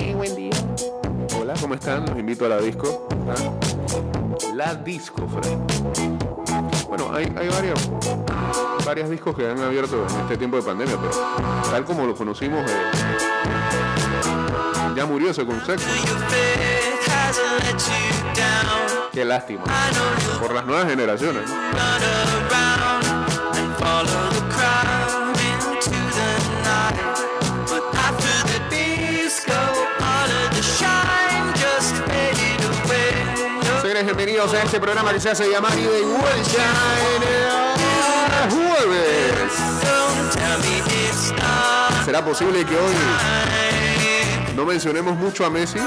Eh, buen día. Hola, ¿cómo están? Los invito a la disco. ¿Ah? La disco. Bueno, hay, varias, varias discos que han abierto en este tiempo de pandemia, pero tal como lo conocimos, eh, ya murió ese concepto. Qué lástima. Por las nuevas generaciones. Bienvenidos a este programa que se hace llamar y de vuelta en jueves. ¿Será posible que hoy no mencionemos mucho a Messi?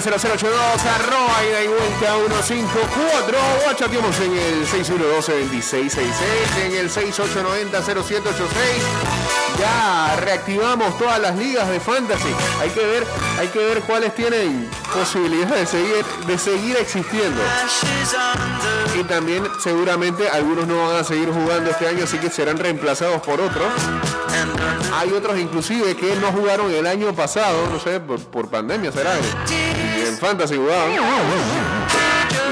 0082, arroba ida y vuelta 154. o Chateamos en el 6112-2666, en el 6890-0786. Ya reactivamos todas las ligas de fantasy. Hay que ver, hay que ver cuáles tienen posibilidad de seguir, de seguir existiendo. Y también seguramente algunos no van a seguir jugando este año, así que serán reemplazados por otros. Hay otros inclusive que no jugaron el año pasado, no sé, por pandemia será fantasy jugaban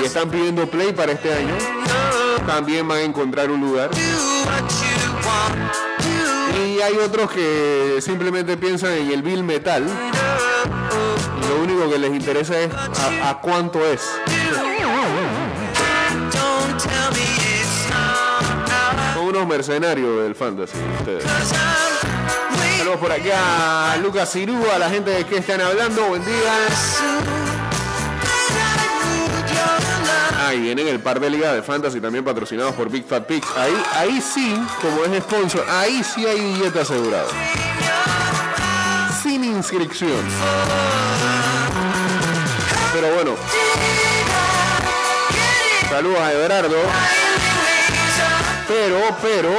y están pidiendo play para este año. También van a encontrar un lugar. Y hay otros que simplemente piensan en el bill metal. Y lo único que les interesa es a, cuánto es. Son unos mercenarios del fantasy ustedes. Saludos por acá a Lucas Cirú, a la gente de que están hablando. Buen día. Ahí vienen el par de ligas de fantasy también patrocinados por Big Fat Pigs. Ahí, ahí sí, como es sponsor, ahí sí hay billete asegurado. Sin inscripción. Pero bueno. Saludos a Everardo. Pero, pero.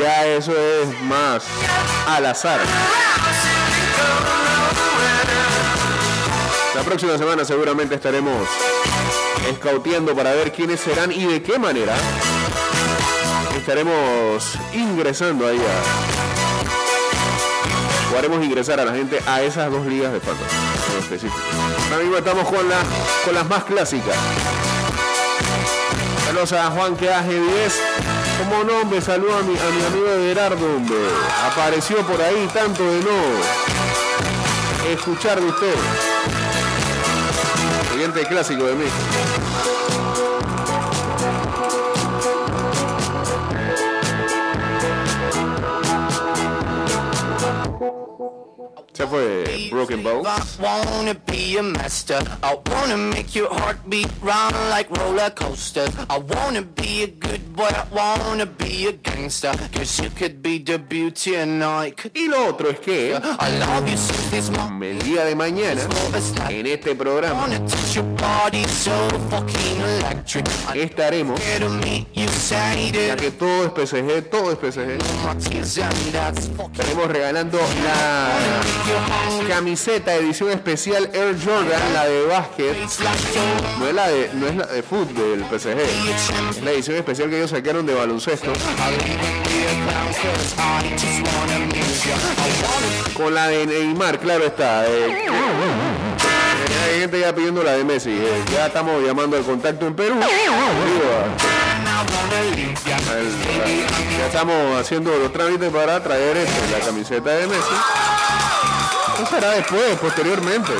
Ya eso es más al azar. La próxima semana seguramente estaremos escauteando para ver quiénes serán y de qué manera estaremos ingresando ahí a... o haremos ingresar a la gente a esas dos ligas de fantasy en específico. Ahora estamos con, la, con las más clásicas. Saludos a Juan que hace 10. Como no, me saludo a mi, a mi amigo Gerardo, hombre. Apareció por ahí tanto de no escuchar de usted. Siguiente clásico de mí. Beauty and I could. Y lo otro es que I love you since this moment. el día de mañana, en este programa, wanna touch your body so fucking electric. I estaremos, ya que todo es PSG, todo es PSG, estaremos regalando la. Camiseta edición especial Air Jordan, la de básquet. No es la de, no es la de fútbol del PSG, la edición especial que ellos sacaron de baloncesto. Con la de Neymar, claro está. eh. hay gente ya pidiendo la de Messi. eh. Ya estamos llamando al contacto en Perú. Digo, a- al- ya estamos haciendo los trámites para traer este, la camiseta de Messi. Eso será después, posteriormente.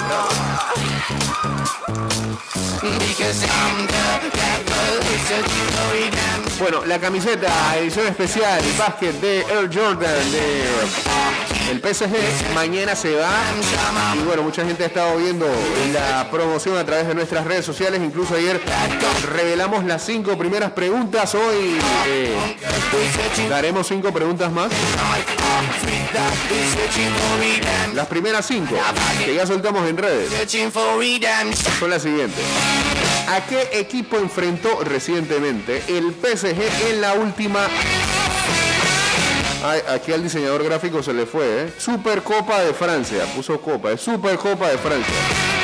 Bueno, la camiseta, edición especial, básquet de Air Jordan de El PSG mañana se va. Y bueno, mucha gente ha estado viendo la promoción a través de nuestras redes sociales. Incluso ayer revelamos las cinco primeras preguntas. Hoy eh, daremos cinco preguntas más. Las primeras cinco que ya soltamos en redes son las siguientes. ¿A qué equipo enfrentó recientemente el PSG en la última Aquí al diseñador gráfico se le fue, ¿eh? Supercopa de Francia, puso Copa, es Supercopa de Francia.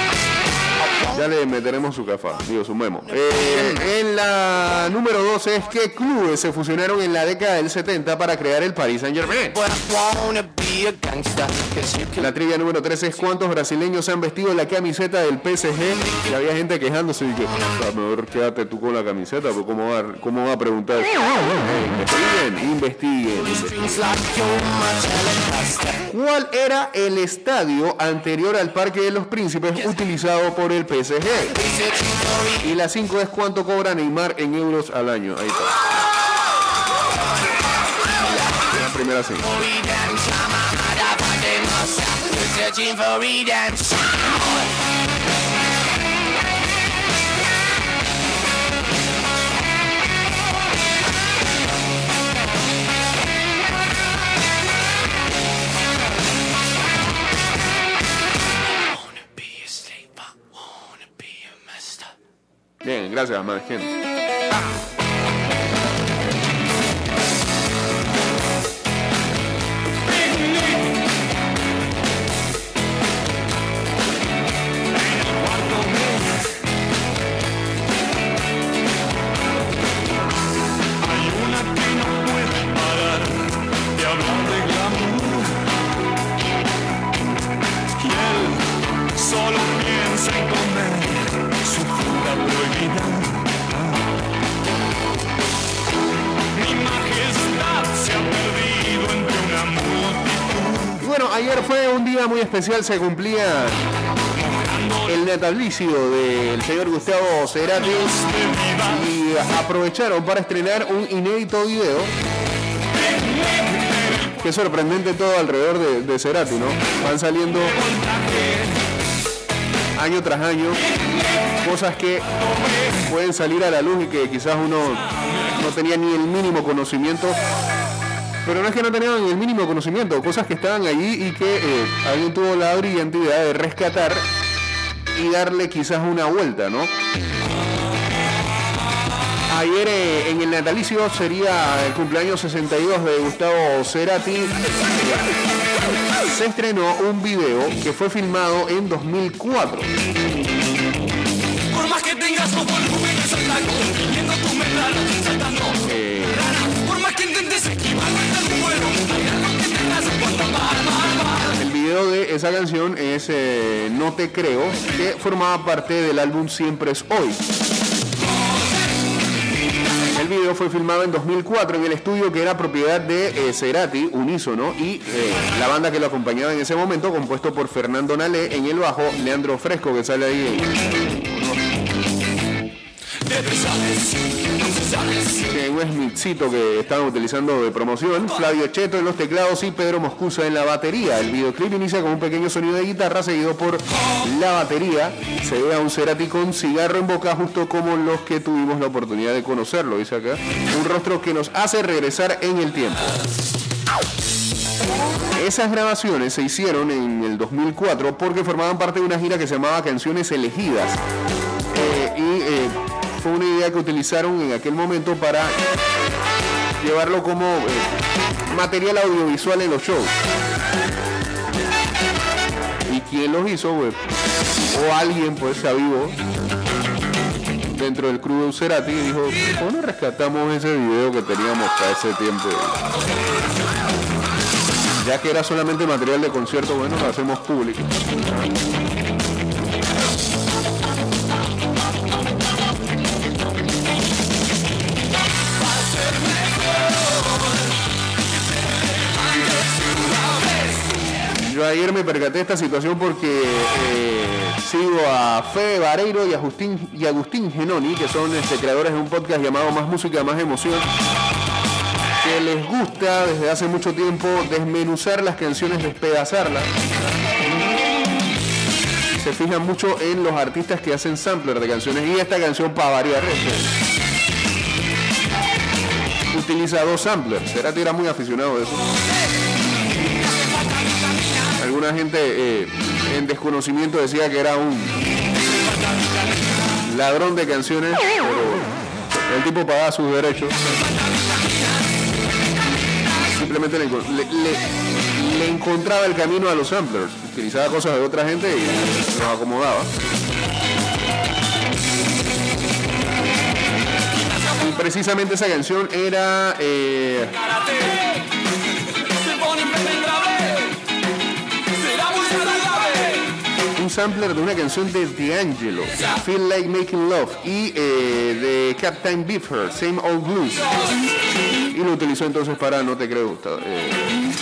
Ya le meteremos su cafá, digo, su memo. Eh, en la número 12 es que clubes se fusionaron en la década del 70 para crear el Paris Saint Germain. La trivia número 13 es cuántos brasileños han vestido la camiseta del PSG. Y había gente quejándose y que, "Ah, mejor quédate tú con la camiseta, porque cómo va, cómo va a preguntar. Investiguen, investiguen. ¿Cuál era el estadio anterior al Parque de los Príncipes utilizado por el PSG? PSG. Y la 5 es cuánto cobra Neymar en euros al año. Ahí está. La primera 5. Gracias, más gente. Ayer fue un día muy especial, se cumplía el natalicio del señor Gustavo Cerati y aprovecharon para estrenar un inédito video. Qué sorprendente todo alrededor de, de Cerati, ¿no? Van saliendo año tras año cosas que pueden salir a la luz y que quizás uno no tenía ni el mínimo conocimiento pero no es que no tenían el mínimo conocimiento, cosas que estaban allí y que eh, alguien tuvo la brillante idea de rescatar y darle quizás una vuelta, ¿no? Ayer eh, en el natalicio sería el cumpleaños 62 de Gustavo Cerati. Se estrenó un video que fue filmado en 2004. Video de esa canción es eh, No te creo, que formaba parte del álbum Siempre es hoy. El video fue filmado en 2004 en el estudio que era propiedad de eh, Cerati, Unísono, y eh, la banda que lo acompañaba en ese momento, compuesto por Fernando Nalé en el bajo, Leandro Fresco, que sale ahí En un Smithcito que estaban utilizando de promoción, Flavio Cheto en los teclados y Pedro Moscusa en la batería. El videoclip inicia con un pequeño sonido de guitarra seguido por la batería. Se ve a un Cerati con cigarro en boca justo como los que tuvimos la oportunidad de conocerlo, dice acá. Un rostro que nos hace regresar en el tiempo. Esas grabaciones se hicieron en el 2004 porque formaban parte de una gira que se llamaba Canciones Elegidas. Fue una idea que utilizaron en aquel momento para llevarlo como eh, material audiovisual en los shows. ¿Y quién los hizo? Pues, o alguien pues se avivó dentro del crew de Cerati y dijo, ¿por qué no rescatamos ese video que teníamos para ese tiempo? Ya que era solamente material de concierto, bueno, lo hacemos público. Ayer me percaté esta situación porque eh, sigo a Fede Vareiro y a Agustín, y Agustín Genoni, que son este, creadores de un podcast llamado Más Música, Más Emoción, que les gusta desde hace mucho tiempo desmenuzar las canciones, despedazarlas. Se fijan mucho en los artistas que hacen sampler de canciones y esta canción para variar este, utiliza dos samplers. Será que era muy aficionado de eso. Alguna gente eh, en desconocimiento decía que era un ladrón de canciones, pero el tipo pagaba sus derechos. Simplemente le, le- le encontraba el camino a los samplers. Utilizaba cosas de otra gente y los acomodaba. Y precisamente esa canción era eh, sampler de una canción de D'Angelo, Feel Like Making Love, y eh, de Captain Beefheart, Same Old Blues. Y lo utilizó entonces para No Te Creo eh,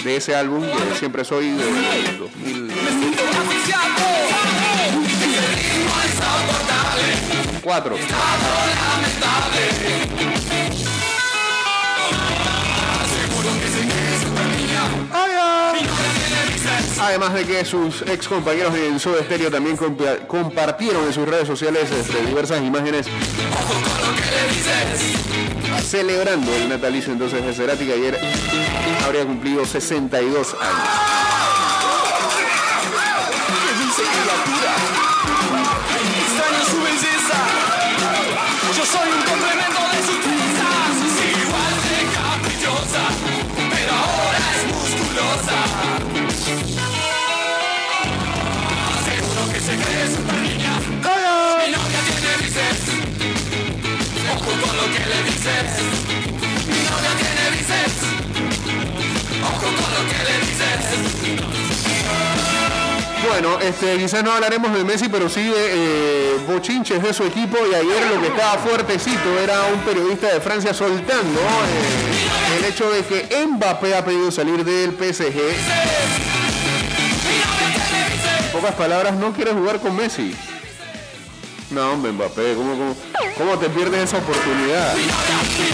de ese álbum que siempre soy de 2004. Además de que sus ex compañeros en Soda Stereo también compa- compartieron en sus redes sociales este, diversas imágenes celebrando el natalicio entonces de Cerati que ayer habría cumplido 62 años. Este, quizás no hablaremos de Messi, pero sí de eh, bochinches de su equipo y ayer lo que estaba fuertecito era un periodista de Francia soltando eh, el hecho de que Mbappé ha pedido salir del PSG. En pocas palabras, no quiere jugar con Messi. No, hombre, Mbappé, ¿cómo, cómo, cómo te pierdes esa oportunidad?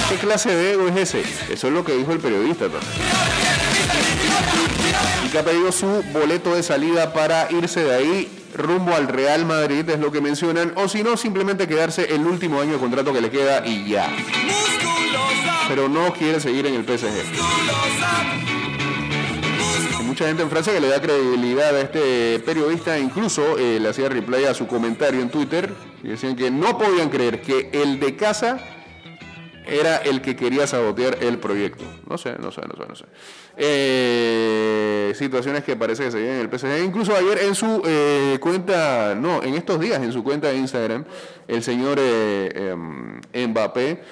¿Qué clase de ego es ese? Eso es lo que dijo el periodista y que ha pedido su boleto de salida para irse de ahí rumbo al Real Madrid, es lo que mencionan, o si no, simplemente quedarse el último año de contrato que le queda y ya. Pero no quiere seguir en el PSG. Hay mucha gente en Francia que le da credibilidad a este periodista, incluso eh, le hacía replay a su comentario en Twitter, y decían que no podían creer que el de casa era el que quería sabotear el proyecto. No sé, no sé, no sé, no sé. Eh, situaciones que parece que se viven en el PSG. Incluso ayer en su eh, cuenta, no, en estos días en su cuenta de Instagram, el señor eh, em, Mbappé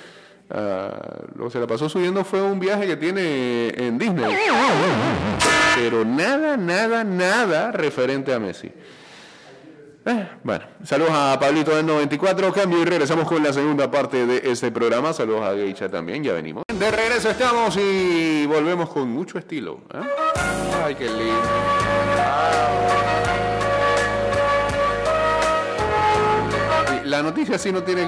ah, lo que se la pasó subiendo fue un viaje que tiene en Disney. Pero nada, nada, nada referente a Messi. Eh, bueno, saludos a Pablito del 94, cambio y regresamos con la segunda parte de este programa. Saludos a Geisha también, ya venimos. De regreso estamos y volvemos con mucho estilo. ¿eh? Ay, qué lindo. La noticia sí no tiene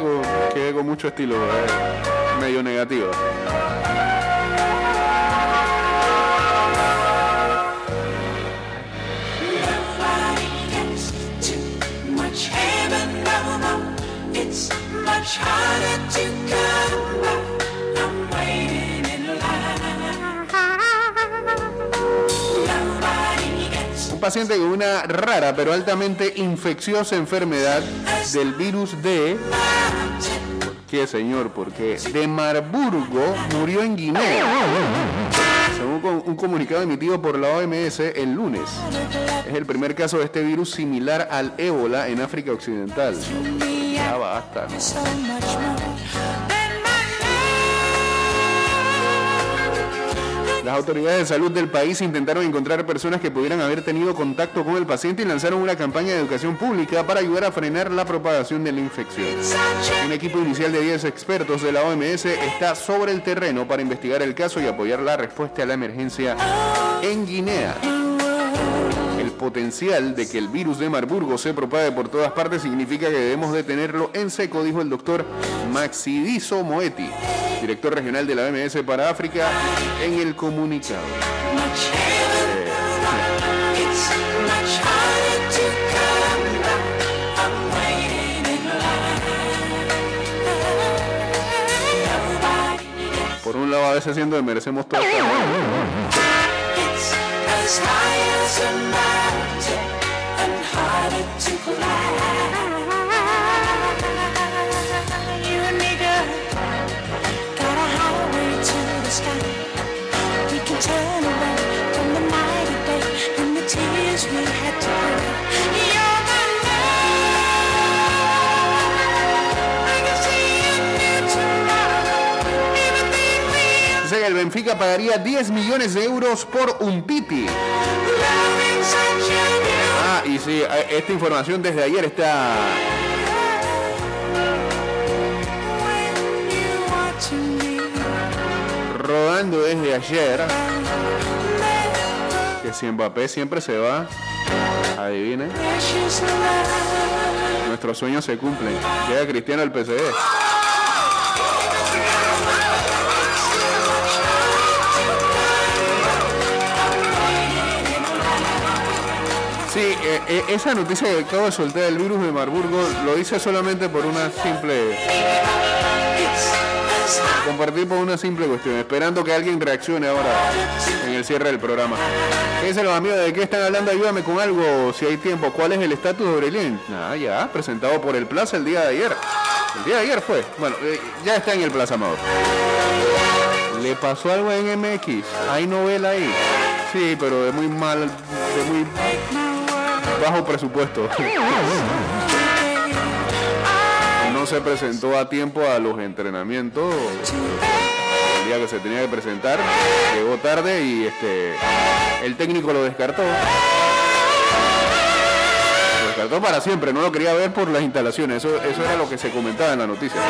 que ver con mucho estilo, eh, medio negativo. Un paciente con una rara pero altamente infecciosa enfermedad del virus de... ¿Qué señor? Porque de Marburgo murió en Guinea. Según un comunicado emitido por la OMS el lunes. Es el primer caso de este virus similar al ébola en África Occidental. Las autoridades de salud del país intentaron encontrar personas que pudieran haber tenido contacto con el paciente y lanzaron una campaña de educación pública para ayudar a frenar la propagación de la infección. Un equipo inicial de 10 expertos de la OMS está sobre el terreno para investigar el caso y apoyar la respuesta a la emergencia en Guinea. Potencial de que el virus de Marburgo se propague por todas partes significa que debemos detenerlo en seco, dijo el doctor Maxidiso Moeti, director regional de la OMS para África, en el comunicado. Por un lado, a veces siendo que merecemos todo. As high as a mountain and harder to climb. Benfica pagaría 10 millones de euros por un beautiful Ah, y sí, eh, esta información desde ayer está rodando desde ayer. Que si Mbappé siempre se va, adivinen, nuestros sueños se cumplen. Llega Cristiano al PSG. Sí, eh, eh, esa noticia que acabo de soltar del virus de Marburgo lo hice solamente por una simple compartir por una simple cuestión, esperando que alguien reaccione ahora en el cierre del programa. ¿Qué los amigos de qué están hablando? Ayúdame con algo si hay tiempo. ¿Cuál es el estatus de Aurelien? Nada, ya, presentado por el Plaza el día de ayer. El día de ayer fue. Bueno, eh, ya está en el Plaza Amador. ¿Le pasó algo en MX? ¿Hay novela ahí? Sí, pero de muy mal, de muy bajo presupuesto. No se presentó a tiempo a los entrenamientos el día que se tenía que presentar, llegó tarde y este el técnico lo descartó. Lo descartó para siempre, no lo quería ver por las instalaciones, eso, eso era lo que se comentaba en la noticia.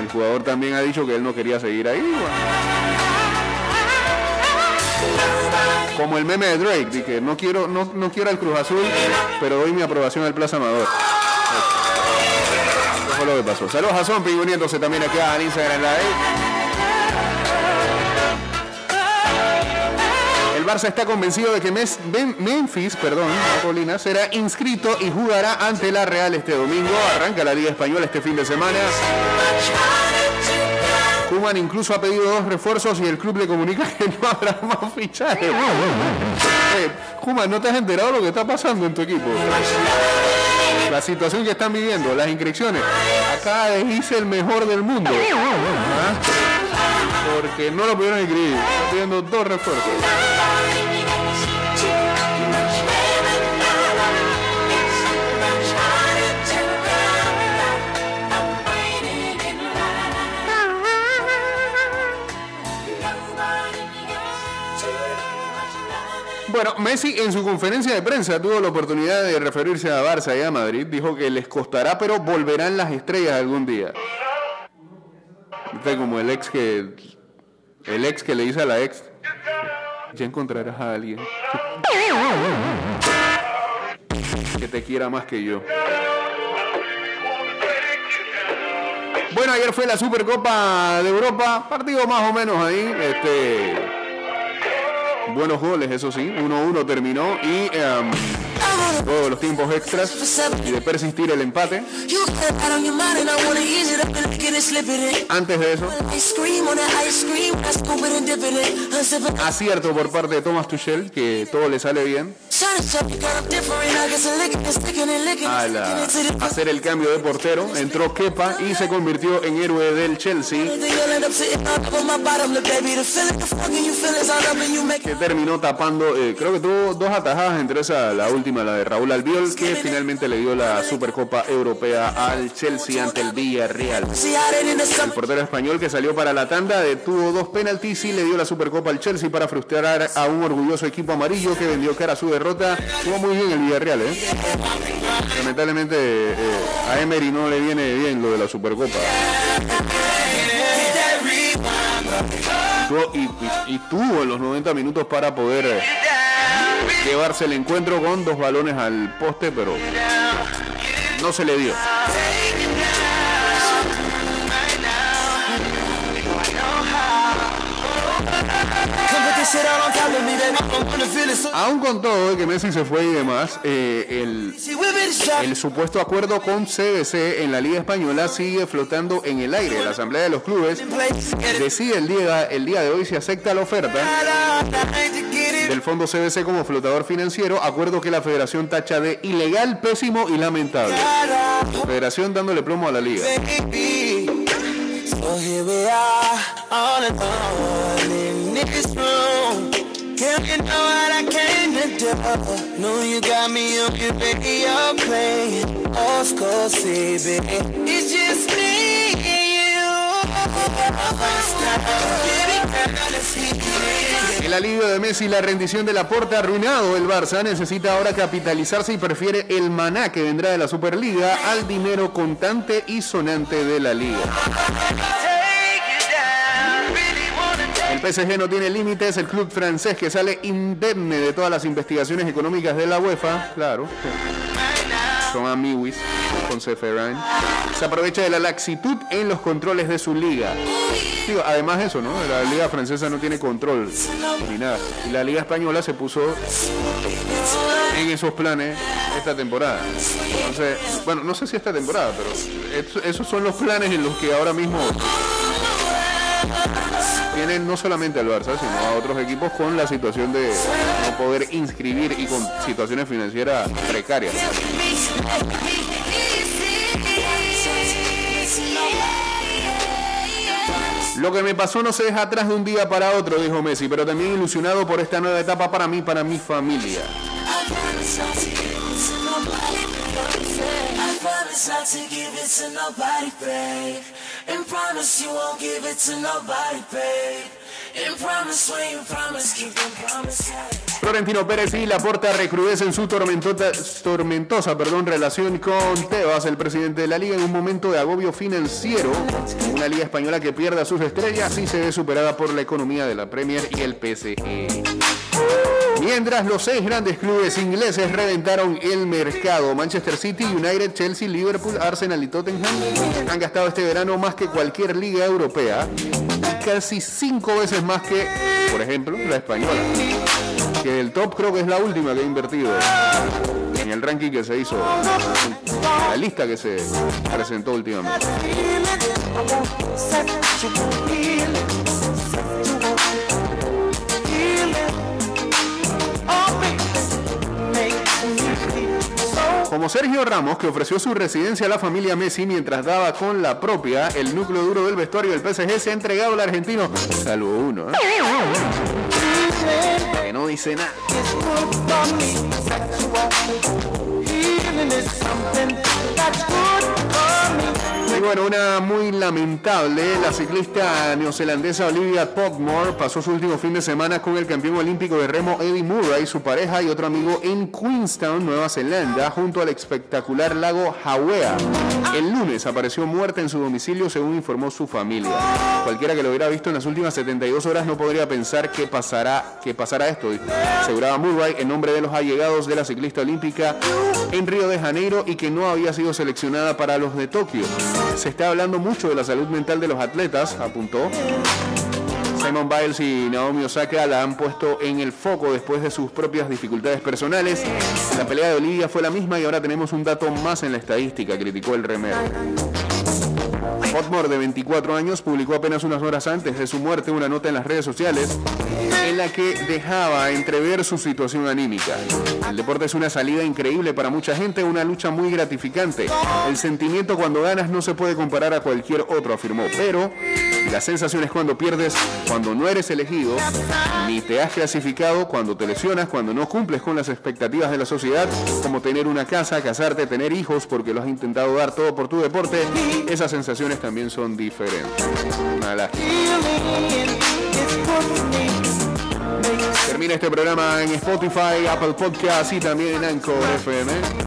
El jugador también ha dicho que él no quería seguir ahí. Como el meme de Drake, que no quiero, no, no quiero al Cruz Azul, pero doy mi aprobación al Plaza Amador. Eso fue lo que pasó. Saludos a Zompi uniéndose también acá en Instagram Live. El Barça está convencido de que Mes- Ben- Memphis, perdón, Colina, será inscrito y jugará ante la Real este domingo. Arranca la Liga Española este fin de semana. Kuman incluso ha pedido dos refuerzos y el club le comunica que no habrá más fichajes. Eh, Kuman, ¿no te has enterado lo que está pasando en tu equipo? La situación que están viviendo, las inscripciones. Acá de irse el mejor del mundo. ¿Ah? Porque no lo pudieron inscribir. Están pidiendo dos refuerzos. Bueno, Messi en su conferencia de prensa tuvo la oportunidad de referirse a Barça y a Madrid. Dijo que les costará, pero volverán las estrellas algún día. Viste como el ex que el ex que le dice a la ex, ya encontrarás a alguien que te quiera más que yo. Bueno, ayer fue la Supercopa de Europa, partido más o menos ahí, este buenos goles, eso sí, 1-1 terminó y de los tiempos extras y de persistir el empate, antes de eso, acierto por parte de Thomas Tuchel, que todo le sale bien al hacer el cambio de portero, entró Kepa y se convirtió en héroe del Chelsea, que terminó tapando, eh, creo que tuvo dos atajadas, entre esa la última, la de Raúl Albiol, que finalmente le dio la Supercopa Europea al Chelsea ante el Villarreal. El portero español que salió para la tanda detuvo dos penaltis y le dio la Supercopa al Chelsea para frustrar a un orgulloso equipo amarillo que vendió cara a su derrota. Jugó muy bien el Villarreal, ¿eh? Lamentablemente eh, a Emery no le viene bien lo de la Supercopa. Y, y- y tuvo los 90 minutos para poder eh, llevarse el encuentro con dos balones al poste, pero no se le dio. Aún con todo de que Messi se fue y demás, eh, el, supuesto acuerdo con CBC en la Liga Española sigue flotando en el aire. La Asamblea de los Clubes decide el día, el día de hoy si acepta la oferta del Fondo CBC como flotador financiero, acuerdo que la Federación tacha de ilegal, pésimo y lamentable. Federación dándole plomo a la liga. El alivio de Messi y la rendición de la porta arruinado. El Barça necesita ahora capitalizarse y prefiere el maná que vendrá de la Superliga al dinero contante y sonante de la liga. El PSG no tiene límites, el club francés que sale indemne de todas las investigaciones económicas de la UEFA, claro, son amiguis con Ceferin, se aprovecha de la laxitud en los controles de su liga. Digo, además eso, ¿no? La liga francesa no tiene control ni nada. Y la liga española se puso en esos planes esta temporada. Entonces, bueno, no sé si esta temporada, pero es- esos son los planes en los que ahora mismo tienen no solamente al Barça, sino a otros equipos con la situación de no poder inscribir y con situaciones financieras precarias. Lo que me pasó no se deja atrás de un día para otro, dijo Messi, pero también ilusionado por esta nueva etapa para mí, para mi familia. And promise you won't give it to nobody, babe. Florentino Pérez y Laporta recrudecen su tormentosa perdón, relación con Tebas, el presidente de la liga, en un momento de agobio financiero. Una liga española que pierde a sus estrellas y se ve superada por la economía de la Premier y el PSG. Mientras los seis grandes clubes ingleses reventaron el mercado, Manchester City, United, Chelsea, Liverpool, Arsenal y Tottenham han gastado este verano más que cualquier liga europea y casi cinco veces más que, por ejemplo, la española que el top creo que es la última que ha invertido en el ranking que se hizo, la lista que se presentó últimamente. Como Sergio Ramos, que ofreció su residencia a la familia Messi mientras daba con la propia, el núcleo duro del vestuario del PSG se ha entregado al argentino, salvo uno, ¿eh? que no dice nada. Bueno, una muy lamentable, la ciclista neozelandesa Olivia Podmore pasó su último fin de semana con el campeón olímpico de remo Eddie Murray, su pareja y otro amigo en Queenstown, Nueva Zelanda, junto al espectacular lago Hawea. El lunes apareció muerta en su domicilio, según informó su familia. Cualquiera que lo hubiera visto en las últimas 72 horas no podría pensar que pasará, que pasará esto, aseguraba Murray en nombre de los allegados de la ciclista olímpica en Río de Janeiro y que no había sido seleccionada para los de Tokio. Se está hablando mucho de la salud mental de los atletas, apuntó. Simon Biles y Naomi Osaka la han puesto en el foco después de sus propias dificultades personales. La pelea de Olivia fue la misma y ahora tenemos un dato más en la estadística, criticó el remero. Potmore, de 24 años, publicó apenas unas horas antes de su muerte una nota en las redes sociales en la que dejaba entrever su situación anímica. El deporte es una salida increíble para mucha gente, una lucha muy gratificante. El sentimiento cuando ganas no se puede comparar a cualquier otro, afirmó. Pero las sensaciones cuando pierdes, cuando no eres elegido, ni te has clasificado, cuando te lesionas, cuando no cumples con las expectativas de la sociedad, como tener una casa, casarte, tener hijos, porque lo has intentado dar todo por tu deporte, esas sensaciones también son diferentes. Termina este programa en Spotify, Apple Podcast y también en Anchor FM.